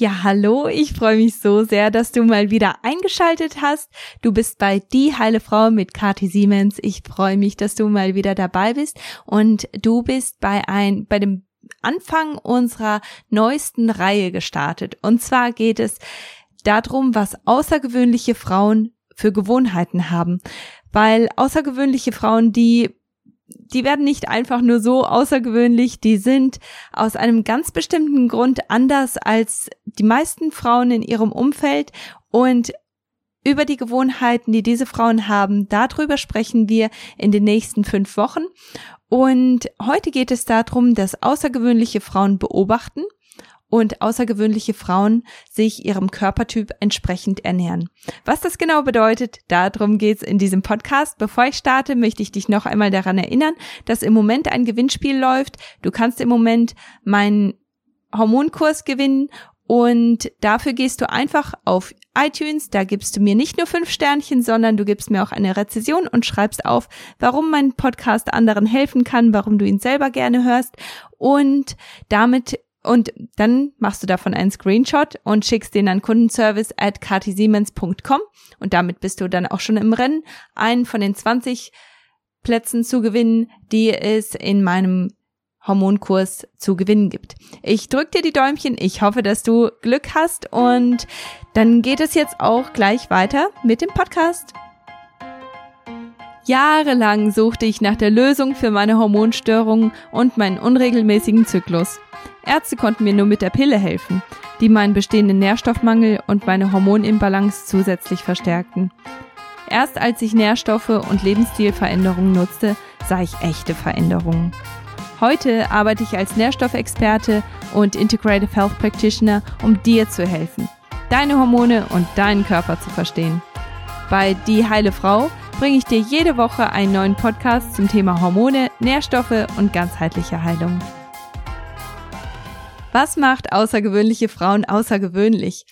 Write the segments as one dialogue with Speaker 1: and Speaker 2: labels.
Speaker 1: Ja, hallo, ich freue mich so sehr, dass du mal wieder eingeschaltet hast. Du bist bei Die Heile Frau mit Kati Siemens. Ich freue mich, dass du mal wieder dabei bist und du bist bei ein, bei dem Anfang unserer neuesten Reihe gestartet. Und zwar geht es darum, was außergewöhnliche Frauen für Gewohnheiten haben. Weil außergewöhnliche Frauen, die die werden nicht einfach nur so außergewöhnlich, die sind aus einem ganz bestimmten Grund anders als die meisten Frauen in ihrem Umfeld. Und über die Gewohnheiten, die diese Frauen haben, darüber sprechen wir in den nächsten fünf Wochen. Und heute geht es darum, dass außergewöhnliche Frauen beobachten und außergewöhnliche Frauen sich ihrem Körpertyp entsprechend ernähren. Was das genau bedeutet, darum geht's in diesem Podcast. Bevor ich starte, möchte ich dich noch einmal daran erinnern, dass im Moment ein Gewinnspiel läuft. Du kannst im Moment meinen Hormonkurs gewinnen und dafür gehst du einfach auf iTunes, da gibst du mir nicht nur fünf Sternchen, sondern du gibst mir auch eine Rezession und schreibst auf, warum mein Podcast anderen helfen kann, warum du ihn selber gerne hörst. Und damit und dann machst du davon einen Screenshot und schickst den an kundenservice at katisiemens.com und damit bist du dann auch schon im Rennen, einen von den 20 Plätzen zu gewinnen, die es in meinem Hormonkurs zu gewinnen gibt. Ich drück dir die Däumchen, ich hoffe, dass du Glück hast und dann geht es jetzt auch gleich weiter mit dem Podcast. Jahrelang suchte ich nach der Lösung für meine Hormonstörungen und meinen unregelmäßigen Zyklus. Ärzte konnten mir nur mit der Pille helfen, die meinen bestehenden Nährstoffmangel und meine Hormonimbalance zusätzlich verstärkten. Erst als ich Nährstoffe und Lebensstilveränderungen nutzte, sah ich echte Veränderungen. Heute arbeite ich als Nährstoffexperte und Integrative Health Practitioner, um dir zu helfen, deine Hormone und deinen Körper zu verstehen. Bei Die Heile Frau bringe ich dir jede Woche einen neuen Podcast zum Thema Hormone, Nährstoffe und ganzheitliche Heilung. Was macht außergewöhnliche Frauen außergewöhnlich?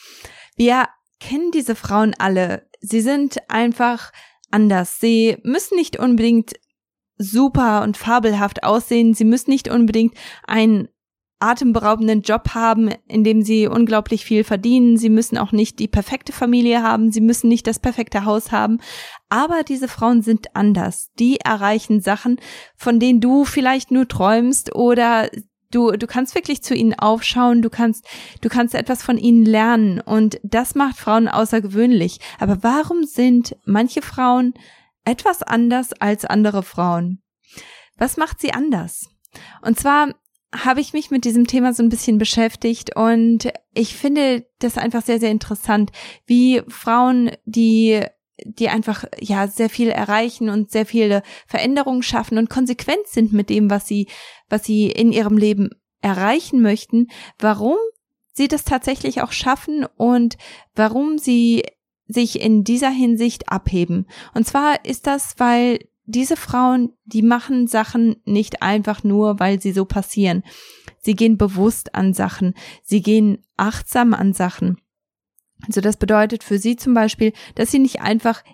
Speaker 1: Wir kennen diese Frauen alle. Sie sind einfach anders. Sie müssen nicht unbedingt super und fabelhaft aussehen. Sie müssen nicht unbedingt einen atemberaubenden Job haben, in dem sie unglaublich viel verdienen. Sie müssen auch nicht die perfekte Familie haben. Sie müssen nicht das perfekte Haus haben. Aber diese Frauen sind anders. Die erreichen Sachen, von denen du vielleicht nur träumst oder Du, du kannst wirklich zu ihnen aufschauen, du kannst, du kannst etwas von ihnen lernen und das macht Frauen außergewöhnlich. Aber warum sind manche Frauen etwas anders als andere Frauen? Was macht sie anders? Und zwar habe ich mich mit diesem Thema so ein bisschen beschäftigt und ich finde das einfach sehr, sehr interessant, wie Frauen, die die einfach ja sehr viel erreichen und sehr viele Veränderungen schaffen und konsequent sind mit dem, was sie, was sie in ihrem Leben erreichen möchten, warum sie das tatsächlich auch schaffen und warum sie sich in dieser Hinsicht abheben. Und zwar ist das, weil diese Frauen, die machen Sachen nicht einfach nur, weil sie so passieren. Sie gehen bewusst an Sachen, sie gehen achtsam an Sachen. Also das bedeutet für sie zum Beispiel, dass sie nicht einfach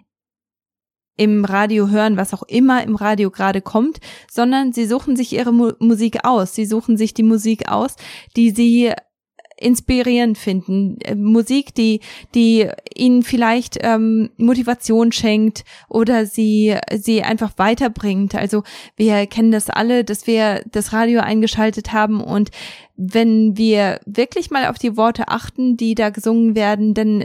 Speaker 1: im Radio hören, was auch immer im Radio gerade kommt, sondern sie suchen sich ihre Mu Musik aus. Sie suchen sich die Musik aus, die sie inspirierend finden. Äh, Musik, die, die ihnen vielleicht ähm, Motivation schenkt oder sie, sie einfach weiterbringt. Also wir kennen das alle, dass wir das Radio eingeschaltet haben und wenn wir wirklich mal auf die Worte achten, die da gesungen werden, dann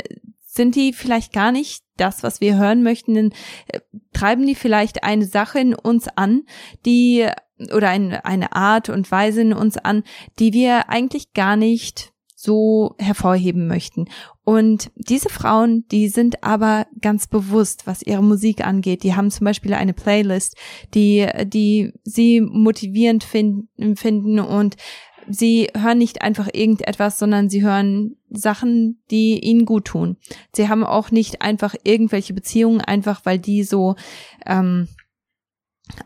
Speaker 1: sind die vielleicht gar nicht das, was wir hören möchten, dann äh, treiben die vielleicht eine Sache in uns an, die oder eine, eine Art und Weise in uns an, die wir eigentlich gar nicht so hervorheben möchten. Und diese Frauen, die sind aber ganz bewusst, was ihre Musik angeht. Die haben zum Beispiel eine Playlist, die, die sie motivierend finden, finden und sie hören nicht einfach irgendetwas, sondern sie hören Sachen, die ihnen gut tun. Sie haben auch nicht einfach irgendwelche Beziehungen, einfach weil die so ähm,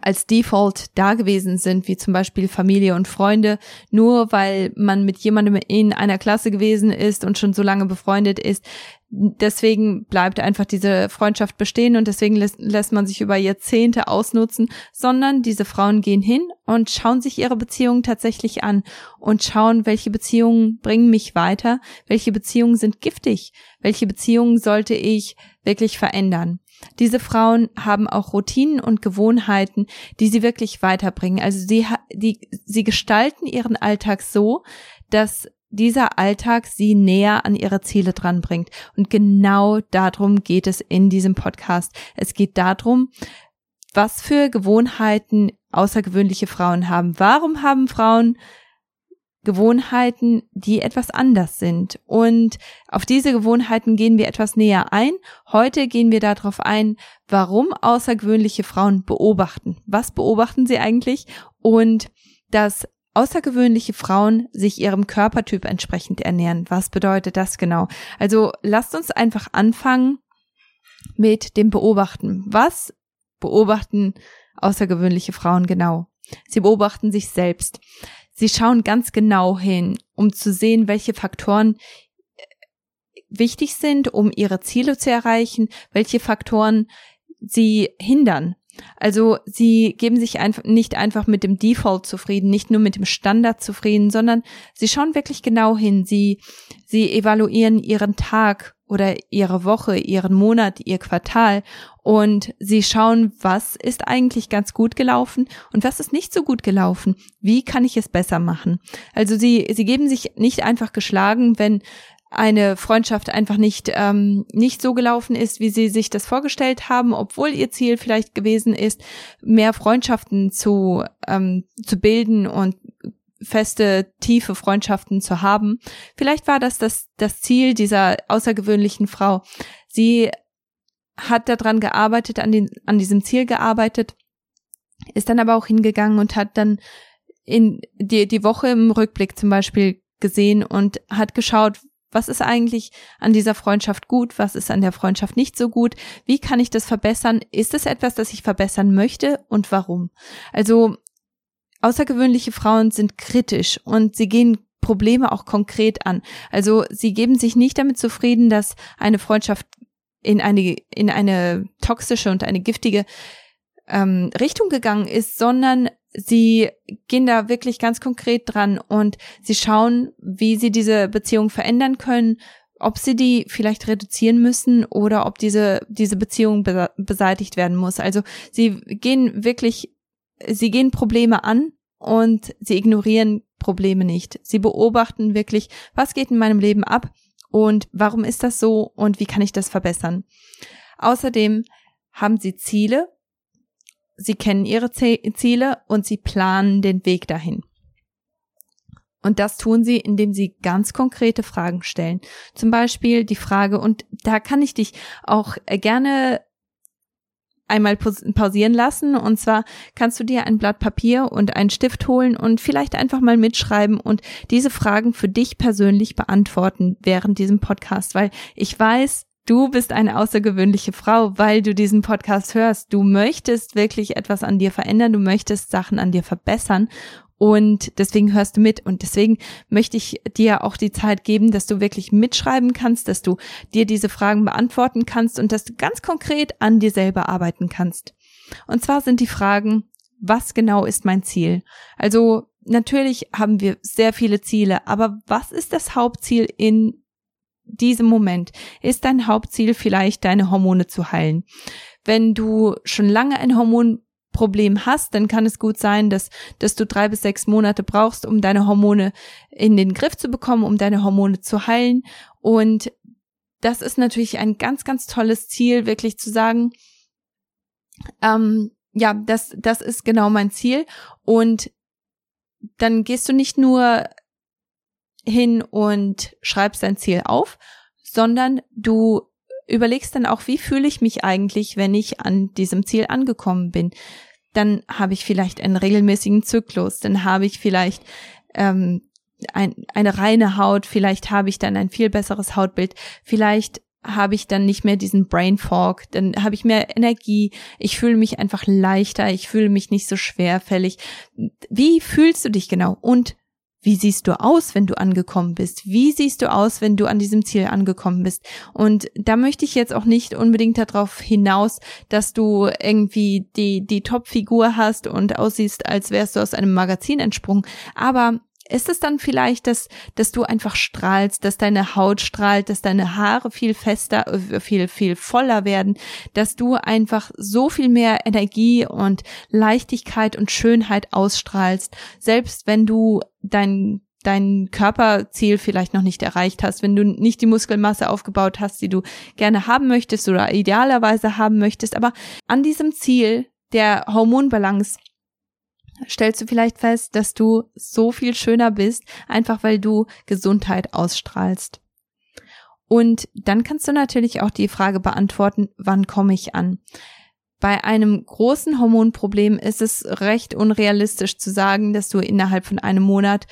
Speaker 1: als Default da gewesen sind, wie zum Beispiel Familie und Freunde, nur weil man mit jemandem in einer Klasse gewesen ist und schon so lange befreundet ist. Deswegen bleibt einfach diese Freundschaft bestehen und deswegen lässt, lässt man sich über Jahrzehnte ausnutzen, sondern diese Frauen gehen hin und schauen sich ihre Beziehungen tatsächlich an und schauen, welche Beziehungen bringen mich weiter, welche Beziehungen sind giftig, welche Beziehungen sollte ich wirklich verändern. Diese Frauen haben auch Routinen und Gewohnheiten, die sie wirklich weiterbringen. Also sie, die, sie gestalten ihren Alltag so, dass dieser Alltag sie näher an ihre Ziele dranbringt. Und genau darum geht es in diesem Podcast. Es geht darum, was für Gewohnheiten außergewöhnliche Frauen haben. Warum haben Frauen Gewohnheiten, die etwas anders sind. Und auf diese Gewohnheiten gehen wir etwas näher ein. Heute gehen wir darauf ein, warum außergewöhnliche Frauen beobachten. Was beobachten sie eigentlich? Und dass außergewöhnliche Frauen sich ihrem Körpertyp entsprechend ernähren. Was bedeutet das genau? Also lasst uns einfach anfangen mit dem Beobachten. Was beobachten außergewöhnliche Frauen genau? Sie beobachten sich selbst. Sie schauen ganz genau hin, um zu sehen, welche Faktoren äh, wichtig sind, um ihre Ziele zu erreichen, welche Faktoren sie hindern. Also sie geben sich einfach nicht einfach mit dem Default zufrieden, nicht nur mit dem Standard zufrieden, sondern sie schauen wirklich genau hin. Sie, sie evaluieren ihren Tag oder ihre Woche, ihren Monat, ihr Quartal und sie schauen, was ist eigentlich ganz gut gelaufen und was ist nicht so gut gelaufen. Wie kann ich es besser machen? Also sie, sie geben sich nicht einfach geschlagen, wenn eine Freundschaft einfach nicht ähm, nicht so gelaufen ist, wie sie sich das vorgestellt haben, obwohl ihr Ziel vielleicht gewesen ist, mehr Freundschaften zu ähm, zu bilden und feste, tiefe Freundschaften zu haben. Vielleicht war das das, das Ziel dieser außergewöhnlichen Frau. Sie hat daran gearbeitet, an, den, an diesem Ziel gearbeitet, ist dann aber auch hingegangen und hat dann in die, die Woche im Rückblick zum Beispiel gesehen und hat geschaut, was ist eigentlich an dieser Freundschaft gut? Was ist an der Freundschaft nicht so gut? Wie kann ich das verbessern? Ist es etwas, das ich verbessern möchte und warum? Also außergewöhnliche Frauen sind kritisch und sie gehen Probleme auch konkret an. Also sie geben sich nicht damit zufrieden, dass eine Freundschaft in eine, in eine toxische und eine giftige ähm, Richtung gegangen ist, sondern sie gehen da wirklich ganz konkret dran und sie schauen, wie sie diese Beziehung verändern können, ob sie die vielleicht reduzieren müssen oder ob diese, diese Beziehung be beseitigt werden muss. Also sie gehen wirklich, sie gehen Probleme an und sie ignorieren Probleme nicht. Sie beobachten wirklich, was geht in meinem Leben ab und warum ist das so und wie kann ich das verbessern. Außerdem haben sie Ziele, sie kennen ihre Ziele und sie planen den Weg dahin. Und das tun sie, indem sie ganz konkrete Fragen stellen. Zum Beispiel die Frage, und da kann ich dich auch gerne einmal pausieren lassen. Und zwar kannst du dir ein Blatt Papier und einen Stift holen und vielleicht einfach mal mitschreiben und diese Fragen für dich persönlich beantworten während diesem Podcast, weil ich weiß, Du bist eine außergewöhnliche Frau, weil du diesen Podcast hörst. Du möchtest wirklich etwas an dir verändern, du möchtest Sachen an dir verbessern und deswegen hörst du mit. Und deswegen möchte ich dir auch die Zeit geben, dass du wirklich mitschreiben kannst, dass du dir diese Fragen beantworten kannst und dass du ganz konkret an dir selber arbeiten kannst. Und zwar sind die Fragen, was genau ist mein Ziel? Also natürlich haben wir sehr viele Ziele, aber was ist das Hauptziel in diesem Moment? Ist dein Hauptziel vielleicht deine Hormone zu heilen? Wenn du schon lange ein Hormon Problem hast, dann kann es gut sein, dass, dass du drei bis sechs Monate brauchst, um deine Hormone in den Griff zu bekommen, um deine Hormone zu heilen. Und das ist natürlich ein ganz, ganz tolles Ziel, wirklich zu sagen, ähm, ja, das, das ist genau mein Ziel. Und dann gehst du nicht nur hin und schreibst dein Ziel auf, sondern du überlegst dann auch, wie fühle ich mich eigentlich, wenn ich an diesem Ziel angekommen bin. Dann habe ich vielleicht einen regelmäßigen Zyklus, dann habe ich vielleicht ähm, ein, eine reine Haut, vielleicht habe ich dann ein viel besseres Hautbild, vielleicht habe ich dann nicht mehr diesen Brain Fog, dann habe ich mehr Energie, ich fühle mich einfach leichter, ich fühle mich nicht so schwerfällig. Wie fühlst du dich genau? Und wie siehst du aus, wenn du angekommen bist? Wie siehst du aus, wenn du an diesem Ziel angekommen bist? Und da möchte ich jetzt auch nicht unbedingt darauf hinaus, dass du irgendwie die, die Top-Figur hast und aussiehst, als wärst du aus einem Magazin entsprungen. Aber ist es dann vielleicht, dass, dass du einfach strahlst, dass deine Haut strahlt, dass deine Haare viel fester, äh, viel, viel voller werden, dass du einfach so viel mehr Energie und Leichtigkeit und Schönheit ausstrahlst, selbst wenn du dein dein Körperziel vielleicht noch nicht erreicht hast, wenn du nicht die Muskelmasse aufgebaut hast, die du gerne haben möchtest oder idealerweise haben möchtest, aber an diesem Ziel der Hormonbalance stellst du vielleicht fest, dass du so viel schöner bist, einfach weil du Gesundheit ausstrahlst. Und dann kannst du natürlich auch die Frage beantworten, wann komme ich an? Bei einem großen Hormonproblem ist es recht unrealistisch zu sagen, dass du innerhalb von einem Monat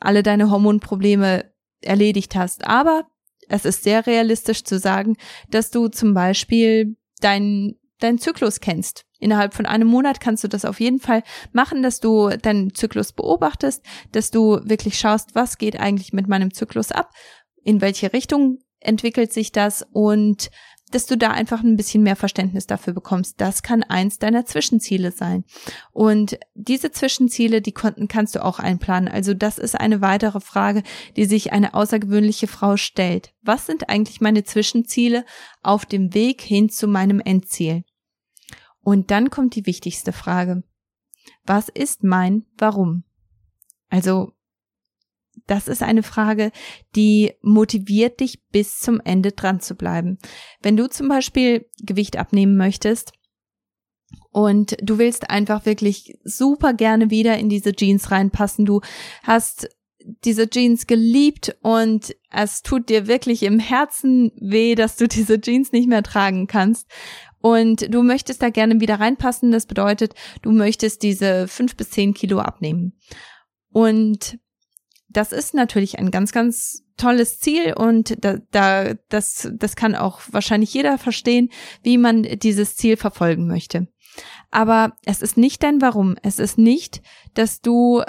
Speaker 1: alle deine Hormonprobleme erledigt hast. Aber es ist sehr realistisch zu sagen, dass du zum Beispiel deinen deinen Zyklus kennst. Innerhalb von einem Monat kannst du das auf jeden Fall machen, dass du deinen Zyklus beobachtest, dass du wirklich schaust, was geht eigentlich mit meinem Zyklus ab, in welche Richtung entwickelt sich das und dass du da einfach ein bisschen mehr Verständnis dafür bekommst. Das kann eins deiner Zwischenziele sein. Und diese Zwischenziele, die konnten, kannst du auch einplanen. Also das ist eine weitere Frage, die sich eine außergewöhnliche Frau stellt. Was sind eigentlich meine Zwischenziele auf dem Weg hin zu meinem Endziel? Und dann kommt die wichtigste Frage. Was ist mein Warum? Also, das ist eine Frage, die motiviert dich bis zum Ende dran zu bleiben. Wenn du zum Beispiel Gewicht abnehmen möchtest, und du willst einfach wirklich super gerne wieder in diese Jeans reinpassen. Du hast diese Jeans geliebt und es tut dir wirklich im Herzen weh, dass du diese Jeans nicht mehr tragen kannst. Und du möchtest da gerne wieder reinpassen. Das bedeutet, du möchtest diese fünf bis zehn Kilo abnehmen. Und das ist natürlich ein ganz, ganz tolles Ziel und da, da, das, das kann auch wahrscheinlich jeder verstehen, wie man dieses Ziel verfolgen möchte. Aber es ist nicht dein Warum. Es ist nicht, dass du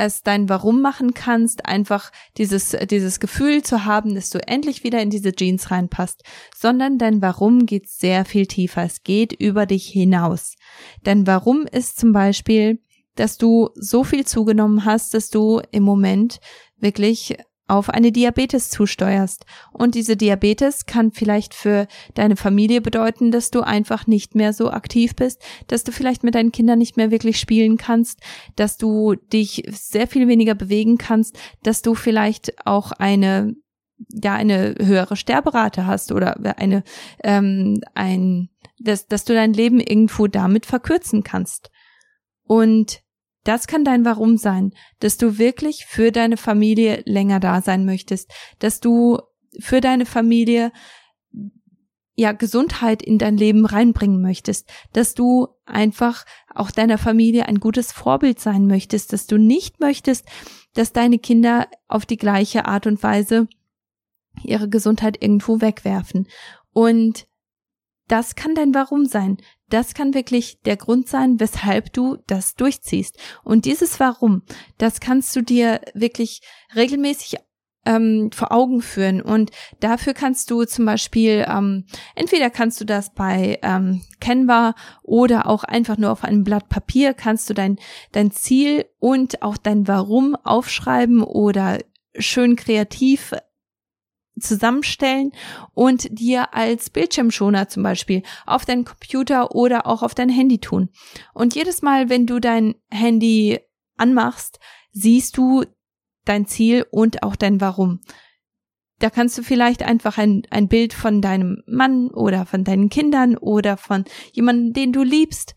Speaker 1: es dein Warum machen kannst, einfach dieses, dieses Gefühl zu haben, dass du endlich wieder in diese Jeans reinpasst, sondern dein Warum geht sehr viel tiefer. Es geht über dich hinaus. Dein Warum ist zum Beispiel, dass du so viel zugenommen hast, dass du im Moment wirklich auf eine Diabetes zusteuerst. Und diese Diabetes kann vielleicht für deine Familie bedeuten, dass du einfach nicht mehr so aktiv bist, dass du vielleicht mit deinen Kindern nicht mehr wirklich spielen kannst, dass du dich sehr viel weniger bewegen kannst, dass du vielleicht auch eine ja eine höhere Sterberate hast oder eine ähm, ein dass dass du dein Leben irgendwo damit verkürzen kannst. Und das kann dein Warum sein, dass du wirklich für deine Familie länger da sein möchtest, dass du für deine Familie ja Gesundheit in dein Leben reinbringen möchtest, dass du einfach auch deiner Familie ein gutes Vorbild sein möchtest, dass du nicht möchtest, dass deine Kinder auf die gleiche Art und Weise ihre Gesundheit irgendwo wegwerfen. Und das kann dein Warum sein. Das kann wirklich der Grund sein, weshalb du das durchziehst. Und dieses Warum, das kannst du dir wirklich regelmäßig ähm, vor Augen führen. Und dafür kannst du zum Beispiel, ähm, entweder kannst du das bei ähm, Canva oder auch einfach nur auf einem Blatt Papier, kannst du dein, dein Ziel und auch dein Warum aufschreiben oder schön kreativ zusammenstellen und dir als Bildschirmschoner zum Beispiel auf deinen Computer oder auch auf dein Handy tun. Und jedes Mal, wenn du dein Handy anmachst, siehst du dein Ziel und auch dein Warum. Da kannst du vielleicht einfach ein, ein Bild von deinem Mann oder von deinen Kindern oder von jemandem, den du liebst,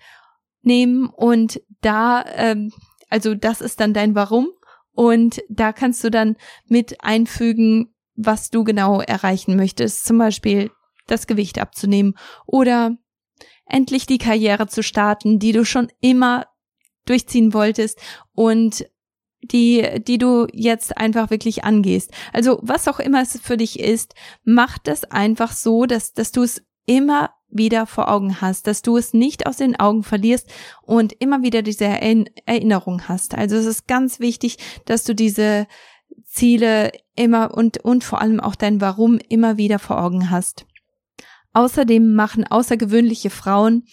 Speaker 1: nehmen und da, ähm, also das ist dann dein Warum und da kannst du dann mit einfügen, was du genau erreichen möchtest, zum Beispiel das Gewicht abzunehmen oder endlich die Karriere zu starten, die du schon immer durchziehen wolltest und die, die du jetzt einfach wirklich angehst. Also was auch immer es für dich ist, mach das einfach so, dass, dass du es immer wieder vor Augen hast, dass du es nicht aus den Augen verlierst und immer wieder diese Erinnerung hast. Also es ist ganz wichtig, dass du diese Ziele immer und, und vor allem auch dein Warum immer wieder vor Augen hast. Außerdem machen außergewöhnliche Frauen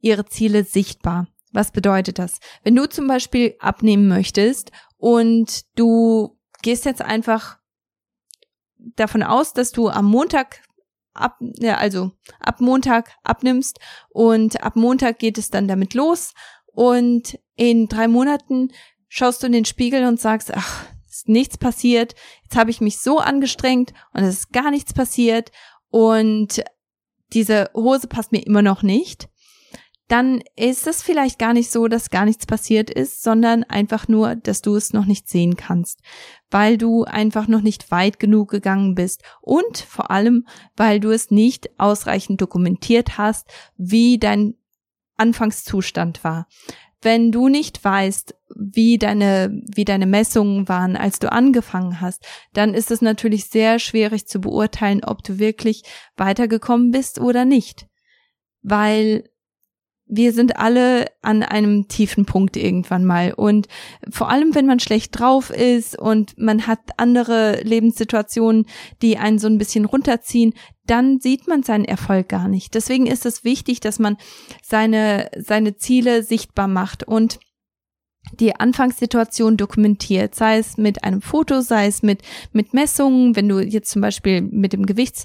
Speaker 1: ihre Ziele sichtbar. Was bedeutet das? Wenn du zum Beispiel abnehmen möchtest und du gehst jetzt einfach davon aus, dass du am Montag ab, ja, also ab Montag abnimmst und ab Montag geht es dann damit los und in drei Monaten schaust du in den Spiegel und sagst, ach, ist nichts passiert, jetzt habe ich mich so angestrengt und es ist gar nichts passiert. Und diese Hose passt mir immer noch nicht. Dann ist es vielleicht gar nicht so, dass gar nichts passiert ist, sondern einfach nur, dass du es noch nicht sehen kannst, weil du einfach noch nicht weit genug gegangen bist und vor allem, weil du es nicht ausreichend dokumentiert hast, wie dein Anfangszustand war. Wenn du nicht weißt, wie deine, wie deine Messungen waren, als du angefangen hast, dann ist es natürlich sehr schwierig zu beurteilen, ob du wirklich weitergekommen bist oder nicht. Weil wir sind alle an einem tiefen Punkt irgendwann mal. Und vor allem, wenn man schlecht drauf ist und man hat andere Lebenssituationen, die einen so ein bisschen runterziehen, dann sieht man seinen Erfolg gar nicht. Deswegen ist es wichtig, dass man seine, seine Ziele sichtbar macht und die Anfangssituation dokumentiert, sei es mit einem Foto, sei es mit, mit Messungen, wenn du jetzt zum Beispiel mit dem Gewichts,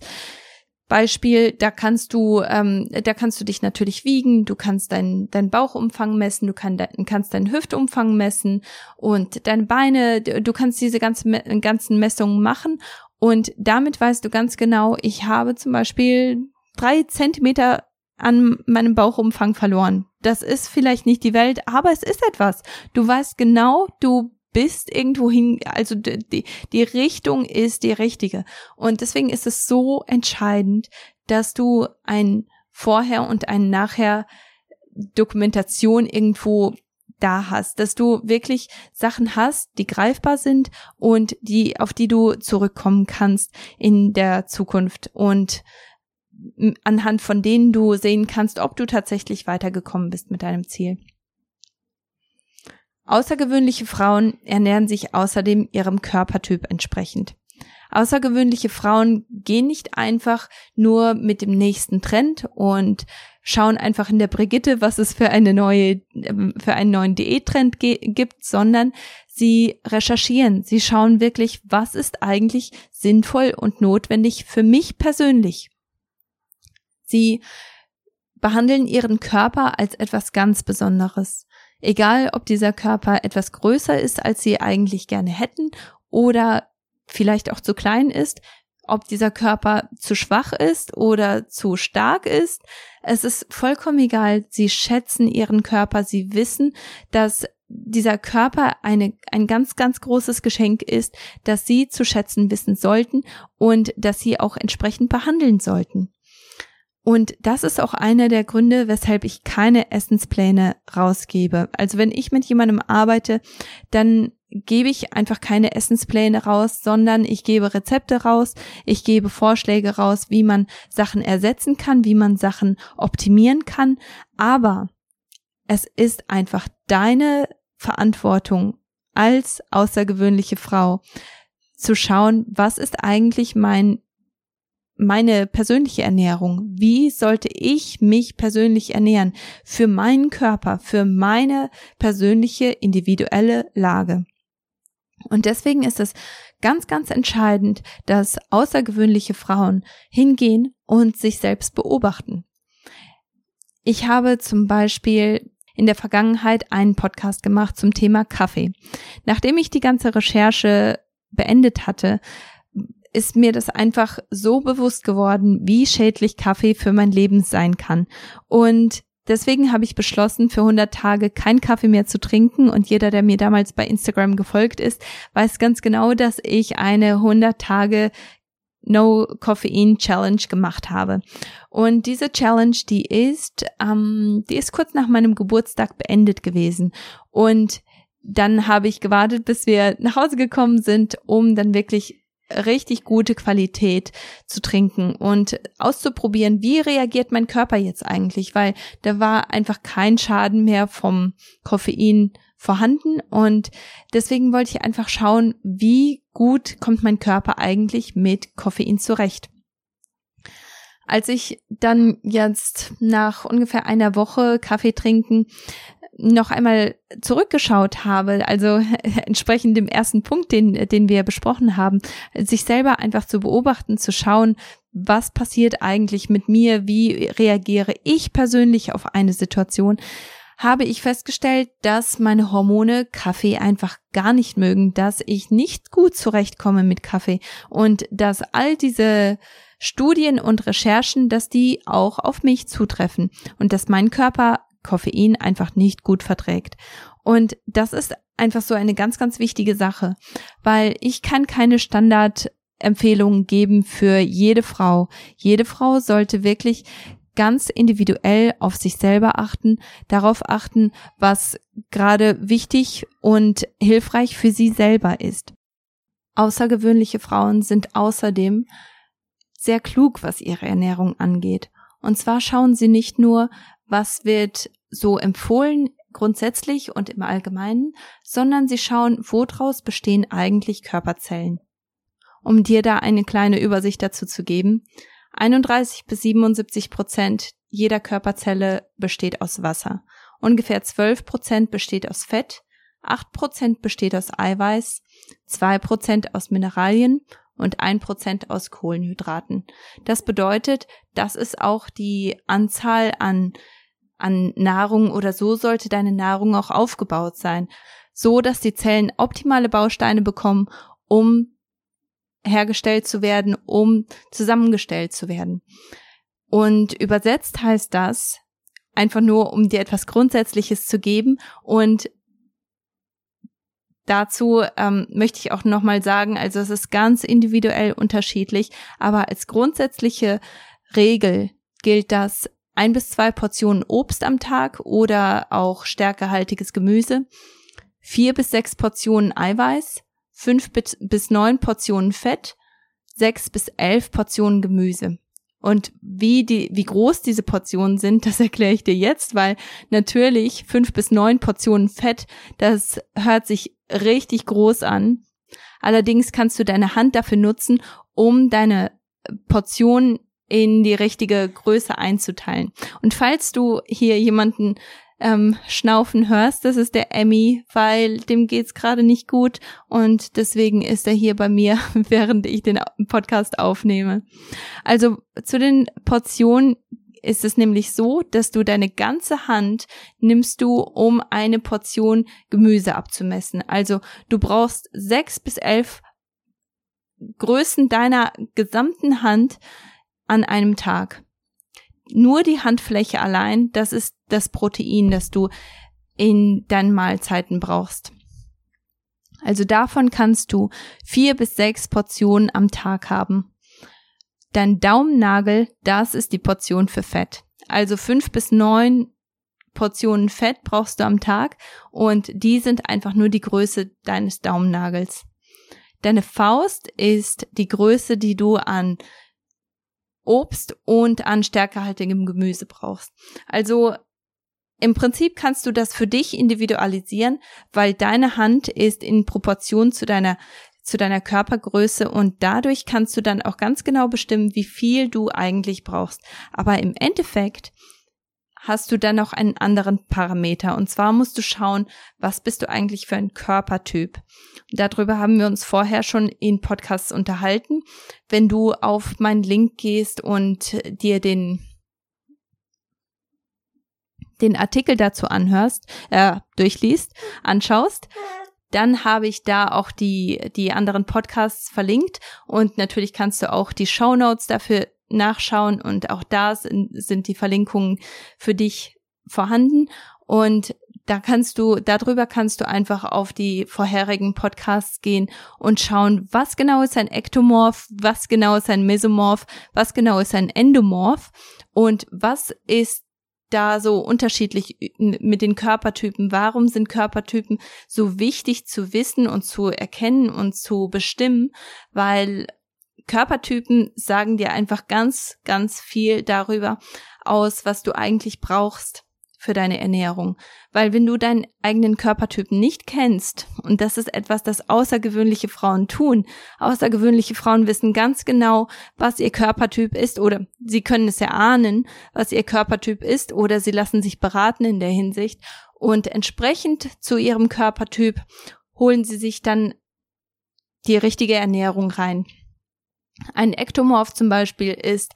Speaker 1: Beispiel, da kannst du, ähm, da kannst du dich natürlich wiegen, du kannst deinen dein Bauchumfang messen, du kann, kannst deinen Hüftumfang messen und deine Beine, du kannst diese ganzen, ganzen Messungen machen und damit weißt du ganz genau, ich habe zum Beispiel drei Zentimeter an meinem Bauchumfang verloren. Das ist vielleicht nicht die Welt, aber es ist etwas. Du weißt genau, du bist irgendwo hin, also die, die Richtung ist die richtige. Und deswegen ist es so entscheidend, dass du ein Vorher und ein Nachher Dokumentation irgendwo da hast, dass du wirklich Sachen hast, die greifbar sind und die, auf die du zurückkommen kannst in der Zukunft und anhand von denen du sehen kannst, ob du tatsächlich weitergekommen bist mit deinem Ziel. Außergewöhnliche Frauen ernähren sich außerdem ihrem Körpertyp entsprechend. Außergewöhnliche Frauen gehen nicht einfach nur mit dem nächsten Trend und schauen einfach in der Brigitte, was es für eine neue, für einen neuen Diättrend gibt, sondern sie recherchieren. Sie schauen wirklich, was ist eigentlich sinnvoll und notwendig für mich persönlich. Sie behandeln ihren Körper als etwas ganz Besonderes. Egal, ob dieser Körper etwas größer ist, als sie eigentlich gerne hätten oder vielleicht auch zu klein ist, ob dieser Körper zu schwach ist oder zu stark ist. Es ist vollkommen egal. Sie schätzen ihren Körper. Sie wissen, dass dieser Körper eine, ein ganz, ganz großes Geschenk ist, das sie zu schätzen wissen sollten und dass sie auch entsprechend behandeln sollten. Und das ist auch einer der Gründe, weshalb ich keine Essenspläne rausgebe. Also wenn ich mit jemandem arbeite, dann gebe ich einfach keine Essenspläne raus, sondern ich gebe Rezepte raus, ich gebe Vorschläge raus, wie man Sachen ersetzen kann, wie man Sachen optimieren kann. Aber es ist einfach deine Verantwortung als außergewöhnliche Frau zu schauen, was ist eigentlich mein meine persönliche Ernährung. Wie sollte ich mich persönlich ernähren? Für meinen Körper, für meine persönliche individuelle Lage. Und deswegen ist es ganz, ganz entscheidend, dass außergewöhnliche Frauen hingehen und sich selbst beobachten. Ich habe zum Beispiel in der Vergangenheit einen Podcast gemacht zum Thema Kaffee. Nachdem ich die ganze Recherche beendet hatte, ist mir das einfach so bewusst geworden, wie schädlich Kaffee für mein Leben sein kann. Und deswegen habe ich beschlossen, für 100 Tage kein Kaffee mehr zu trinken. Und jeder, der mir damals bei Instagram gefolgt ist, weiß ganz genau, dass ich eine 100 Tage No Koffein Challenge gemacht habe. Und diese Challenge, die ist, ähm, die ist kurz nach meinem Geburtstag beendet gewesen. Und dann habe ich gewartet, bis wir nach Hause gekommen sind, um dann wirklich richtig gute Qualität zu trinken und auszuprobieren, wie reagiert mein Körper jetzt eigentlich, weil da war einfach kein Schaden mehr vom Koffein vorhanden und deswegen wollte ich einfach schauen, wie gut kommt mein Körper eigentlich mit Koffein zurecht. Als ich dann jetzt nach ungefähr einer Woche Kaffee trinken noch einmal zurückgeschaut habe, also entsprechend dem ersten Punkt, den, den wir besprochen haben, sich selber einfach zu beobachten, zu schauen, was passiert eigentlich mit mir, wie reagiere ich persönlich auf eine Situation, habe ich festgestellt, dass meine Hormone Kaffee einfach gar nicht mögen, dass ich nicht gut zurechtkomme mit Kaffee und dass all diese Studien und Recherchen, dass die auch auf mich zutreffen und dass mein Körper Koffein einfach nicht gut verträgt. Und das ist einfach so eine ganz, ganz wichtige Sache, weil ich kann keine Standardempfehlungen geben für jede Frau. Jede Frau sollte wirklich ganz individuell auf sich selber achten, darauf achten, was gerade wichtig und hilfreich für sie selber ist. Außergewöhnliche Frauen sind außerdem sehr klug, was ihre Ernährung angeht. Und zwar schauen sie nicht nur, was wird so empfohlen grundsätzlich und im Allgemeinen, sondern sie schauen, woraus bestehen eigentlich Körperzellen. Um dir da eine kleine Übersicht dazu zu geben, 31 bis 77 Prozent jeder Körperzelle besteht aus Wasser, ungefähr 12 Prozent besteht aus Fett, 8 Prozent besteht aus Eiweiß, 2 Prozent aus Mineralien und ein Prozent aus Kohlenhydraten. Das bedeutet, das ist auch die Anzahl an, an Nahrung oder so sollte deine Nahrung auch aufgebaut sein, so dass die Zellen optimale Bausteine bekommen, um hergestellt zu werden, um zusammengestellt zu werden. Und übersetzt heißt das, einfach nur, um dir etwas Grundsätzliches zu geben und Dazu ähm, möchte ich auch nochmal sagen, also es ist ganz individuell unterschiedlich, aber als grundsätzliche Regel gilt das ein bis zwei Portionen Obst am Tag oder auch stärkehaltiges Gemüse, vier bis sechs Portionen Eiweiß, fünf bis neun Portionen Fett, sechs bis elf Portionen Gemüse. Und wie die, wie groß diese Portionen sind, das erkläre ich dir jetzt, weil natürlich fünf bis neun Portionen Fett, das hört sich richtig groß an. Allerdings kannst du deine Hand dafür nutzen, um deine Portion in die richtige Größe einzuteilen. Und falls du hier jemanden ähm, schnaufen hörst, das ist der Emmy, weil dem geht's gerade nicht gut und deswegen ist er hier bei mir, während ich den Podcast aufnehme. Also zu den Portionen ist es nämlich so, dass du deine ganze Hand nimmst du, um eine Portion Gemüse abzumessen. Also du brauchst sechs bis elf Größen deiner gesamten Hand an einem Tag nur die Handfläche allein, das ist das Protein, das du in deinen Mahlzeiten brauchst. Also davon kannst du vier bis sechs Portionen am Tag haben. Dein Daumennagel, das ist die Portion für Fett. Also fünf bis neun Portionen Fett brauchst du am Tag und die sind einfach nur die Größe deines Daumennagels. Deine Faust ist die Größe, die du an Obst und an stärkehaltigem Gemüse brauchst. Also im Prinzip kannst du das für dich individualisieren, weil deine Hand ist in Proportion zu deiner zu deiner Körpergröße und dadurch kannst du dann auch ganz genau bestimmen, wie viel du eigentlich brauchst. Aber im Endeffekt hast du dann noch einen anderen Parameter. Und zwar musst du schauen, was bist du eigentlich für ein Körpertyp. Darüber haben wir uns vorher schon in Podcasts unterhalten. Wenn du auf meinen Link gehst und dir den den Artikel dazu anhörst, äh, durchliest, anschaust, dann habe ich da auch die, die anderen Podcasts verlinkt und natürlich kannst du auch die Show Notes dafür nachschauen und auch da sind, sind die Verlinkungen für dich vorhanden und da kannst du, darüber kannst du einfach auf die vorherigen Podcasts gehen und schauen, was genau ist ein Ektomorph, was genau ist ein Mesomorph, was genau ist ein Endomorph und was ist da so unterschiedlich mit den Körpertypen? Warum sind Körpertypen so wichtig zu wissen und zu erkennen und zu bestimmen? Weil Körpertypen sagen dir einfach ganz, ganz viel darüber aus, was du eigentlich brauchst für deine Ernährung. Weil wenn du deinen eigenen Körpertypen nicht kennst, und das ist etwas, das außergewöhnliche Frauen tun, außergewöhnliche Frauen wissen ganz genau, was ihr Körpertyp ist, oder sie können es erahnen, was ihr Körpertyp ist, oder sie lassen sich beraten in der Hinsicht, und entsprechend zu ihrem Körpertyp holen sie sich dann die richtige Ernährung rein. Ein Ektomorph zum Beispiel ist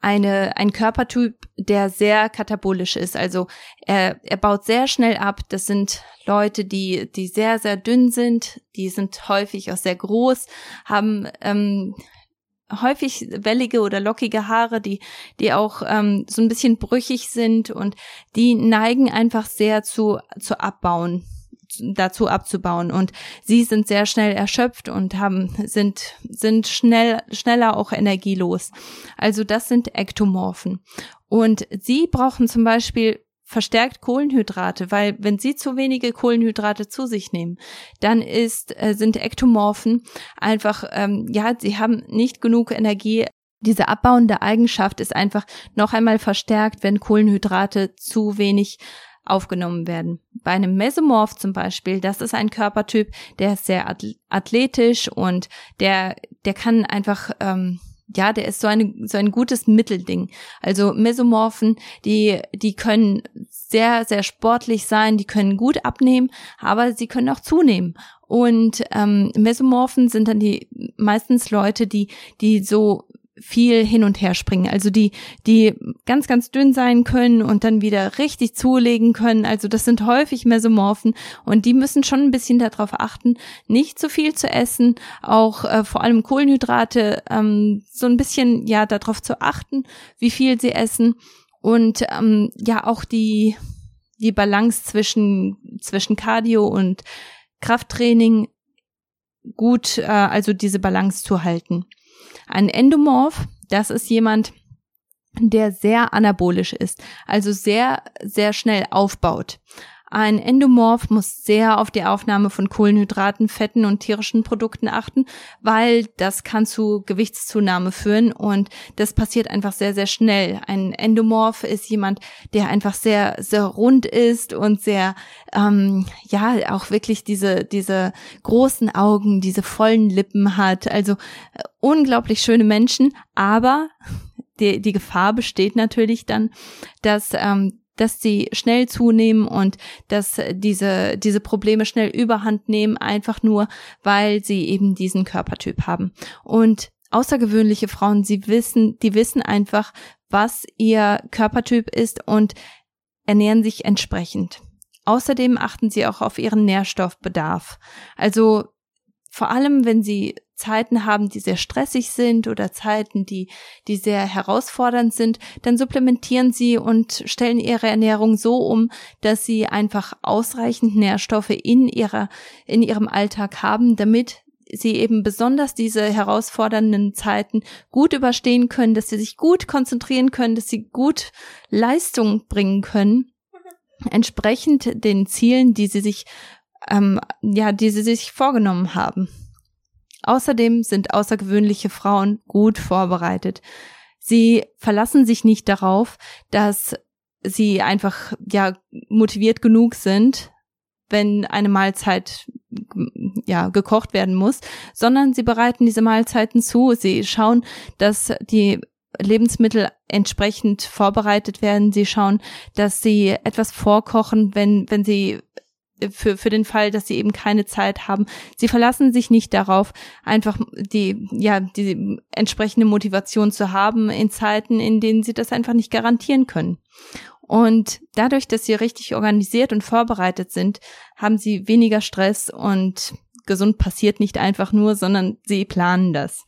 Speaker 1: eine, ein Körpertyp, der sehr katabolisch ist. Also er, er baut sehr schnell ab. Das sind Leute, die, die sehr, sehr dünn sind, die sind häufig auch sehr groß, haben ähm, häufig wellige oder lockige Haare, die, die auch ähm, so ein bisschen brüchig sind und die neigen einfach sehr zu, zu abbauen dazu abzubauen. Und sie sind sehr schnell erschöpft und haben sind sind schnell schneller auch energielos. Also das sind Ektomorphen. Und sie brauchen zum Beispiel verstärkt Kohlenhydrate, weil wenn sie zu wenige Kohlenhydrate zu sich nehmen, dann ist äh, sind Ektomorphen einfach ähm, ja sie haben nicht genug Energie. Diese abbauende Eigenschaft ist einfach noch einmal verstärkt, wenn Kohlenhydrate zu wenig aufgenommen werden. Bei einem Mesomorph zum Beispiel, das ist ein Körpertyp, der ist sehr athletisch und der, der kann einfach, ähm, ja, der ist so, eine, so ein gutes Mittelding. Also Mesomorphen, die, die können sehr, sehr sportlich sein, die können gut abnehmen, aber sie können auch zunehmen. Und ähm, Mesomorphen sind dann die meistens Leute, die, die so viel hin und her springen. Also die, die ganz, ganz dünn sein können und dann wieder richtig zulegen können. Also das sind häufig Mesomorphen und die müssen schon ein bisschen darauf achten, nicht zu viel zu essen, auch äh, vor allem Kohlenhydrate, ähm, so ein bisschen ja darauf zu achten, wie viel sie essen und ähm, ja auch die die Balance zwischen zwischen Cardio und Krafttraining gut, äh, also diese Balance zu halten. Ein Endomorph, das ist jemand, der sehr anabolisch ist, also sehr, sehr schnell aufbaut. Ein Endomorph muss sehr auf die Aufnahme von Kohlenhydraten, Fetten und tierischen Produkten achten, weil das kann zu Gewichtszunahme führen und das passiert einfach sehr, sehr schnell. Ein Endomorph ist jemand, der einfach sehr, sehr rund ist und sehr, ähm, ja, auch wirklich diese, diese großen Augen, diese vollen Lippen hat. Also äh, unglaublich schöne Menschen, aber die, die Gefahr besteht natürlich dann, dass ähm, dass sie schnell zunehmen und dass diese, diese Probleme schnell überhand nehmen, einfach nur, weil sie eben diesen Körpertyp haben. Und außergewöhnliche Frauen, sie wissen, die wissen einfach, was ihr Körpertyp ist und ernähren sich entsprechend. Außerdem achten sie auch auf ihren Nährstoffbedarf. Also vor allem, wenn sie Zeiten haben, die sehr stressig sind oder Zeiten, die, die sehr herausfordernd sind, dann supplementieren sie und stellen ihre Ernährung so um, dass sie einfach ausreichend Nährstoffe in ihrer, in ihrem Alltag haben, damit sie eben besonders diese herausfordernden Zeiten gut überstehen können, dass sie sich gut konzentrieren können, dass sie gut Leistung bringen können, entsprechend den Zielen, die sie sich ähm, ja, die sie sich vorgenommen haben. Außerdem sind außergewöhnliche Frauen gut vorbereitet. Sie verlassen sich nicht darauf, dass sie einfach ja motiviert genug sind, wenn eine Mahlzeit ja gekocht werden muss, sondern sie bereiten diese Mahlzeiten zu. Sie schauen, dass die Lebensmittel entsprechend vorbereitet werden. Sie schauen, dass sie etwas vorkochen, wenn wenn sie für, für den Fall, dass sie eben keine Zeit haben. Sie verlassen sich nicht darauf, einfach die, ja, die entsprechende Motivation zu haben in Zeiten, in denen sie das einfach nicht garantieren können. Und dadurch, dass sie richtig organisiert und vorbereitet sind, haben sie weniger Stress und gesund passiert nicht einfach nur, sondern sie planen das.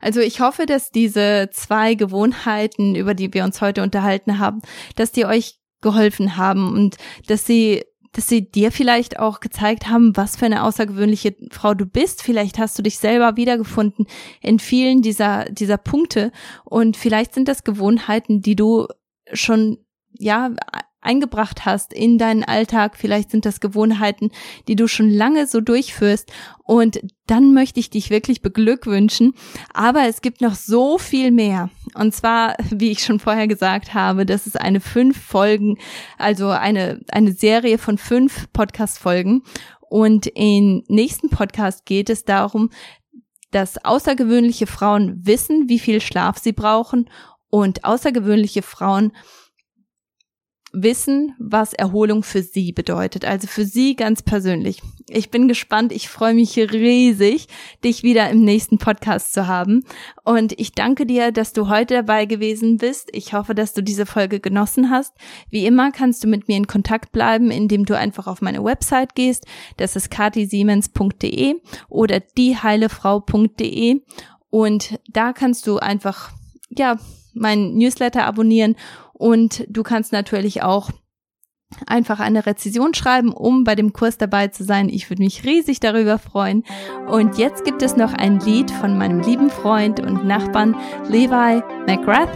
Speaker 1: Also ich hoffe, dass diese zwei Gewohnheiten, über die wir uns heute unterhalten haben, dass die euch geholfen haben und dass sie dass sie dir vielleicht auch gezeigt haben, was für eine außergewöhnliche Frau du bist. Vielleicht hast du dich selber wiedergefunden in vielen dieser, dieser Punkte und vielleicht sind das Gewohnheiten, die du
Speaker 2: schon, ja, eingebracht hast in deinen Alltag. Vielleicht sind das Gewohnheiten, die du schon lange so durchführst. Und dann möchte ich dich wirklich beglückwünschen. Aber es gibt noch so viel mehr. Und zwar, wie ich schon vorher gesagt habe, das ist eine fünf Folgen, also eine, eine Serie von fünf Podcast-Folgen. Und im nächsten Podcast geht es darum, dass außergewöhnliche Frauen wissen, wie viel Schlaf sie brauchen und außergewöhnliche Frauen wissen, was Erholung für sie bedeutet. Also für sie ganz persönlich. Ich bin gespannt. Ich freue mich riesig, dich wieder im nächsten Podcast zu haben. Und ich danke dir, dass du heute dabei gewesen bist. Ich hoffe, dass du diese Folge genossen hast. Wie immer kannst du mit mir in Kontakt bleiben, indem du einfach auf meine Website gehst. Das ist katisiemens.de oder dieheilefrau.de. Und da kannst du einfach, ja, mein Newsletter abonnieren und du kannst natürlich auch einfach eine Rezession schreiben, um bei dem Kurs dabei zu sein. Ich würde mich riesig darüber freuen. Und jetzt gibt es noch ein Lied von meinem lieben Freund und Nachbarn Levi McGrath.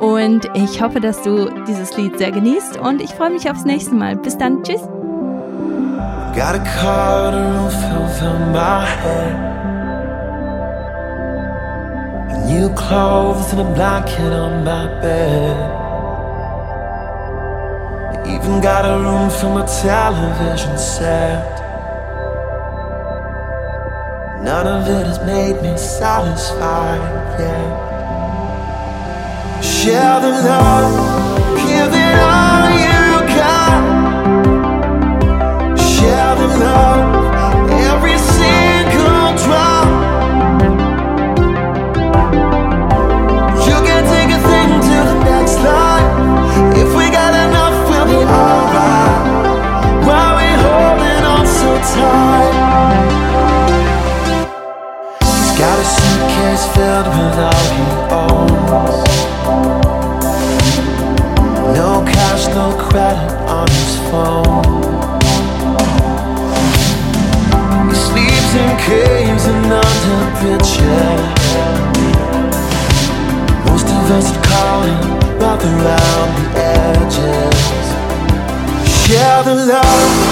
Speaker 2: Und ich hoffe, dass du dieses Lied sehr genießt und ich freue mich aufs nächste Mal. Bis dann. Tschüss. Got a car my head. New clothes and a blanket on my bed. Even got a room for my television set. None of it has made me satisfied yet. Share the love, give it all you got. Share the love, bridges. Most of us around the edges. Share the love,